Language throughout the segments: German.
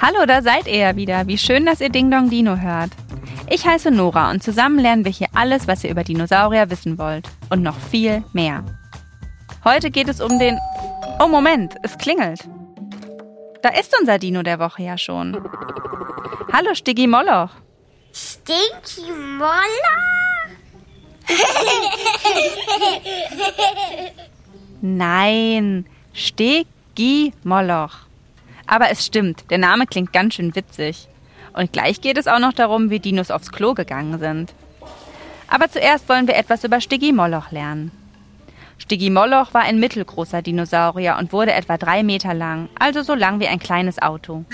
Hallo, da seid ihr ja wieder. Wie schön, dass ihr Ding Dong Dino hört. Ich heiße Nora und zusammen lernen wir hier alles, was ihr über Dinosaurier wissen wollt. Und noch viel mehr. Heute geht es um den... Oh, Moment, es klingelt. Da ist unser Dino der Woche ja schon. Hallo, Stiggy Moloch. Stinky Moller? Nein, Stiggy Moloch. Aber es stimmt, der Name klingt ganz schön witzig. Und gleich geht es auch noch darum, wie Dinos aufs Klo gegangen sind. Aber zuerst wollen wir etwas über Stiggy Moloch lernen. Stiggy Moloch war ein mittelgroßer Dinosaurier und wurde etwa drei Meter lang, also so lang wie ein kleines Auto.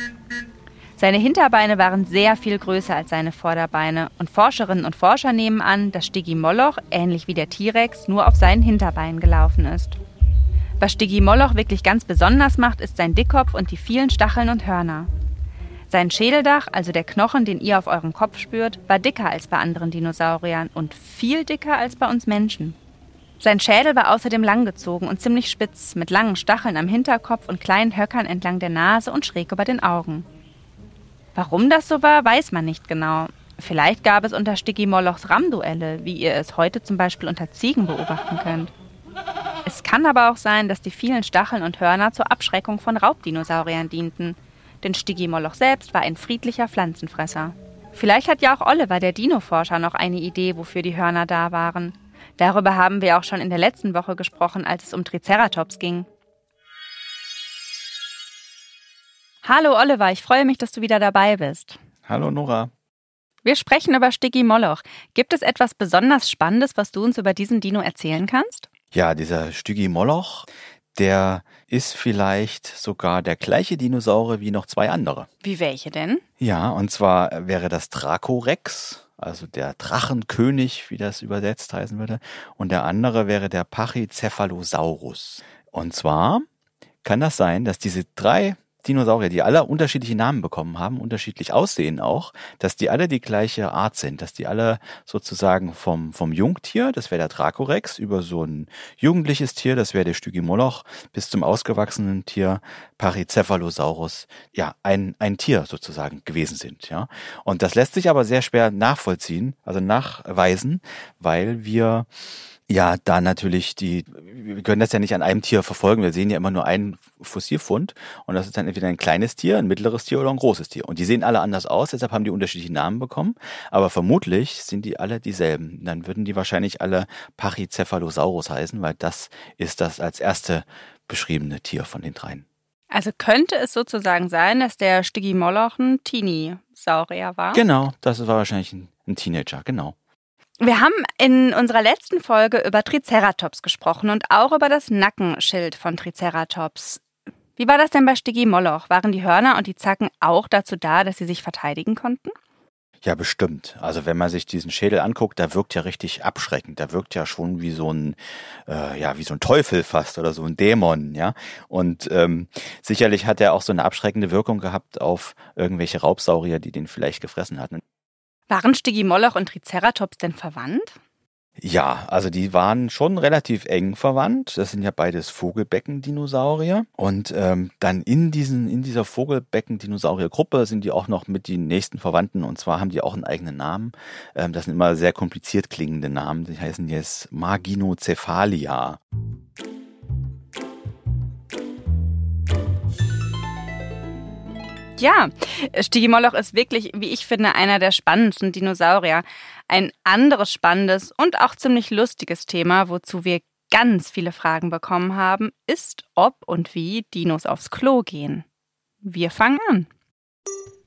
Seine Hinterbeine waren sehr viel größer als seine Vorderbeine und Forscherinnen und Forscher nehmen an, dass Stiggy Moloch, ähnlich wie der T-Rex, nur auf seinen Hinterbeinen gelaufen ist. Was Stiggy Moloch wirklich ganz besonders macht, ist sein Dickkopf und die vielen Stacheln und Hörner. Sein Schädeldach, also der Knochen, den ihr auf eurem Kopf spürt, war dicker als bei anderen Dinosauriern und viel dicker als bei uns Menschen. Sein Schädel war außerdem langgezogen und ziemlich spitz, mit langen Stacheln am Hinterkopf und kleinen Höckern entlang der Nase und schräg über den Augen. Warum das so war, weiß man nicht genau. Vielleicht gab es unter Stiggy Molochs Rammduelle, wie ihr es heute zum Beispiel unter Ziegen beobachten könnt. Es kann aber auch sein, dass die vielen Stacheln und Hörner zur Abschreckung von Raubdinosauriern dienten. Denn Stiggy Moloch selbst war ein friedlicher Pflanzenfresser. Vielleicht hat ja auch Oliver, der Dino-Forscher, noch eine Idee, wofür die Hörner da waren. Darüber haben wir auch schon in der letzten Woche gesprochen, als es um Triceratops ging. Hallo Oliver, ich freue mich, dass du wieder dabei bist. Hallo Nora. Wir sprechen über Stiggy Moloch. Gibt es etwas besonders Spannendes, was du uns über diesen Dino erzählen kannst? Ja, dieser Stügi Moloch, der ist vielleicht sogar der gleiche Dinosaurier wie noch zwei andere. Wie welche denn? Ja, und zwar wäre das Dracorex, also der Drachenkönig, wie das übersetzt heißen würde. Und der andere wäre der Pachycephalosaurus. Und zwar kann das sein, dass diese drei Dinosaurier, die alle unterschiedliche Namen bekommen haben, unterschiedlich aussehen auch, dass die alle die gleiche Art sind, dass die alle sozusagen vom, vom Jungtier, das wäre der Dracorex, über so ein jugendliches Tier, das wäre der Stygimoloch, bis zum ausgewachsenen Tier Pachycephalosaurus, ja, ein, ein Tier sozusagen gewesen sind, ja. Und das lässt sich aber sehr schwer nachvollziehen, also nachweisen, weil wir ja, da natürlich die, wir können das ja nicht an einem Tier verfolgen. Wir sehen ja immer nur einen Fossilfund und das ist dann entweder ein kleines Tier, ein mittleres Tier oder ein großes Tier. Und die sehen alle anders aus, deshalb haben die unterschiedliche Namen bekommen. Aber vermutlich sind die alle dieselben. Dann würden die wahrscheinlich alle Pachycephalosaurus heißen, weil das ist das als erste beschriebene Tier von den dreien. Also könnte es sozusagen sein, dass der Stiggy Moloch ein Teenie-Saurier war? Genau, das war wahrscheinlich ein, ein Teenager, genau. Wir haben in unserer letzten Folge über Triceratops gesprochen und auch über das Nackenschild von Triceratops. Wie war das denn bei Stiggy Moloch? Waren die Hörner und die Zacken auch dazu da, dass sie sich verteidigen konnten? Ja, bestimmt. Also wenn man sich diesen Schädel anguckt, da wirkt ja richtig abschreckend. Da wirkt ja schon wie so ein, äh, ja, wie so ein Teufel fast oder so ein Dämon, ja. Und ähm, sicherlich hat er auch so eine abschreckende Wirkung gehabt auf irgendwelche Raubsaurier, die den vielleicht gefressen hatten. Waren Stiggy Moloch und Triceratops denn verwandt? Ja, also die waren schon relativ eng verwandt. Das sind ja beides Vogelbecken-Dinosaurier. Und ähm, dann in diesen, in dieser Vogelbecken-Dinosaurier-Gruppe sind die auch noch mit den nächsten Verwandten. Und zwar haben die auch einen eigenen Namen. Ähm, das sind immer sehr kompliziert klingende Namen. Die heißen jetzt Ja, Stygimoloch ist wirklich, wie ich finde, einer der spannendsten Dinosaurier. Ein anderes spannendes und auch ziemlich lustiges Thema, wozu wir ganz viele Fragen bekommen haben, ist, ob und wie Dinos aufs Klo gehen. Wir fangen an.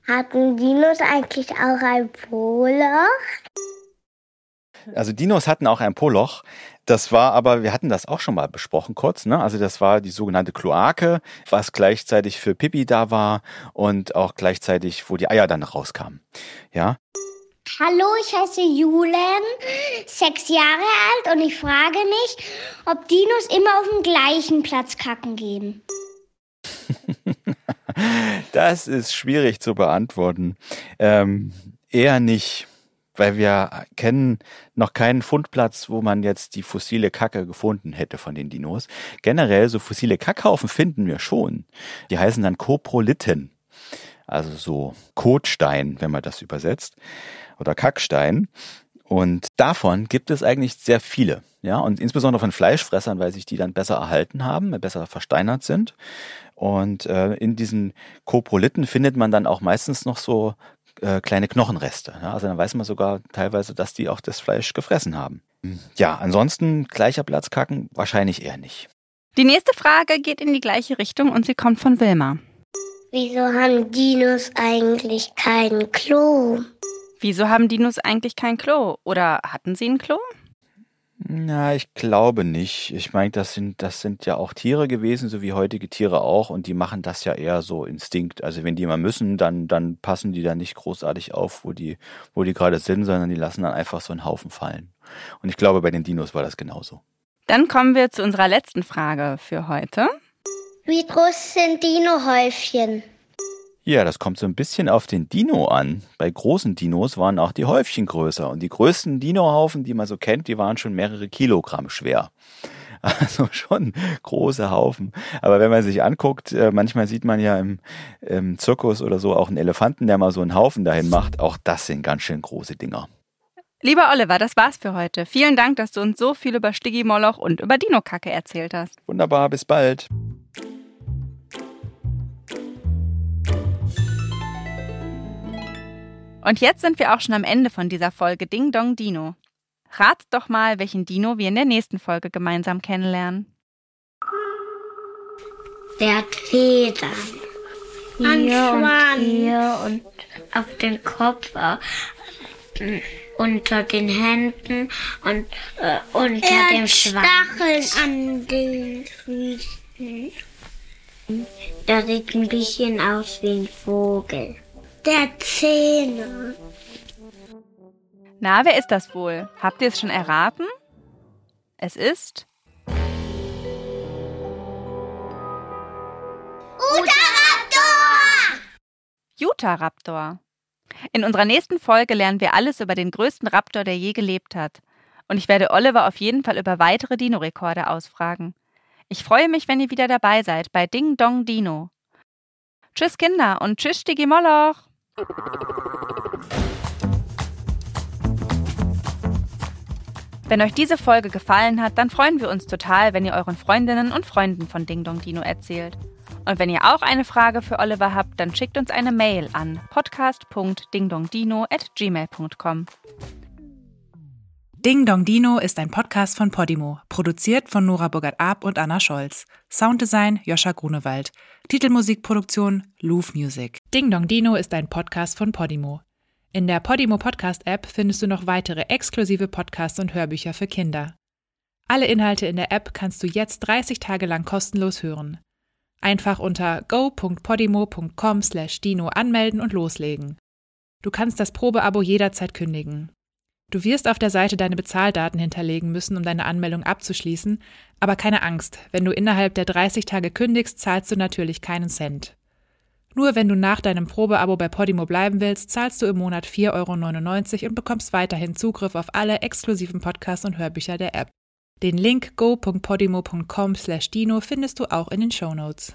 Hatten Dinos eigentlich auch ein Poloch? Also Dinos hatten auch ein Poloch. Das war aber, wir hatten das auch schon mal besprochen kurz, ne? Also das war die sogenannte Kloake, was gleichzeitig für Pipi da war und auch gleichzeitig, wo die Eier dann rauskamen. Ja. Hallo, ich heiße Julen, sechs Jahre alt und ich frage mich, ob Dinos immer auf dem gleichen Platz kacken gehen. Das ist schwierig zu beantworten. Ähm, eher nicht, weil wir kennen noch keinen Fundplatz, wo man jetzt die fossile Kacke gefunden hätte von den Dinos. Generell so fossile Kackhaufen finden wir schon. Die heißen dann Koprolithen. Also so Kotstein, wenn man das übersetzt. Oder Kackstein. Und davon gibt es eigentlich sehr viele. Ja, und insbesondere von Fleischfressern, weil sich die dann besser erhalten haben, besser versteinert sind. Und äh, in diesen Koprolithen findet man dann auch meistens noch so äh, kleine Knochenreste. Ja? Also dann weiß man sogar teilweise, dass die auch das Fleisch gefressen haben. Ja, ansonsten gleicher Platz kacken wahrscheinlich eher nicht. Die nächste Frage geht in die gleiche Richtung und sie kommt von Wilma. Wieso haben Dinos eigentlich kein Klo? Wieso haben Dinos eigentlich kein Klo? Oder hatten sie ein Klo? Na, ich glaube nicht. Ich meine, das sind, das sind ja auch Tiere gewesen, so wie heutige Tiere auch, und die machen das ja eher so Instinkt. Also wenn die mal müssen, dann, dann passen die da nicht großartig auf, wo die, wo die gerade sind, sondern die lassen dann einfach so einen Haufen fallen. Und ich glaube, bei den Dinos war das genauso. Dann kommen wir zu unserer letzten Frage für heute. Wie groß sind Dinohäufchen? Ja, das kommt so ein bisschen auf den Dino an. Bei großen Dinos waren auch die Häufchen größer und die größten Dinohaufen, die man so kennt, die waren schon mehrere Kilogramm schwer. Also schon große Haufen. Aber wenn man sich anguckt, äh, manchmal sieht man ja im, im Zirkus oder so auch einen Elefanten, der mal so einen Haufen dahin macht. Auch das sind ganz schön große Dinger. Lieber Oliver, das war's für heute. Vielen Dank, dass du uns so viel über Stigimoloch und über Dinokacke erzählt hast. Wunderbar, bis bald. Und jetzt sind wir auch schon am Ende von dieser Folge Ding Dong Dino. Rat doch mal, welchen Dino wir in der nächsten Folge gemeinsam kennenlernen. Der hat Federn. Ein Hier und Schwanz. hier und auf den Kopf, äh, unter den Händen und äh, unter Er dem hat Schwanz. Stacheln an den Füßen. Der sieht ein bisschen aus wie ein Vogel. Der Zähne. Na, wer ist das wohl? Habt ihr es schon erraten? Es ist Utahraptor. In unserer nächsten Folge lernen wir alles über den größten Raptor, der je gelebt hat. Und ich werde Oliver auf jeden Fall über weitere Dino-Rekorde ausfragen. Ich freue mich, wenn ihr wieder dabei seid bei Ding Dong Dino. Tschüss Kinder und tschüss Stigimoloch. Wenn euch diese Folge gefallen hat, dann freuen wir uns total, wenn ihr euren Freundinnen und Freunden von Ding Dong Dino erzählt. Und wenn ihr auch eine Frage für Oliver habt, dann schickt uns eine Mail an podcast.dingdongdino@gmail.com. Ding Dong Dino ist ein Podcast von Podimo, produziert von Nora Burgert-Ab und Anna Scholz. Sounddesign Joscha Grunewald. Titelmusikproduktion Louvre Music. Ding Dong Dino ist ein Podcast von Podimo. In der Podimo Podcast App findest du noch weitere exklusive Podcasts und Hörbücher für Kinder. Alle Inhalte in der App kannst du jetzt 30 Tage lang kostenlos hören. Einfach unter go.podimo.com/dino anmelden und loslegen. Du kannst das Probeabo jederzeit kündigen. Du wirst auf der Seite deine Bezahldaten hinterlegen müssen, um deine Anmeldung abzuschließen, aber keine Angst, wenn du innerhalb der 30 Tage kündigst, zahlst du natürlich keinen Cent. Nur wenn du nach deinem Probeabo bei Podimo bleiben willst, zahlst du im Monat 4,99 Euro und bekommst weiterhin Zugriff auf alle exklusiven Podcasts und Hörbücher der App. Den Link go.podimo.com/dino findest du auch in den Shownotes.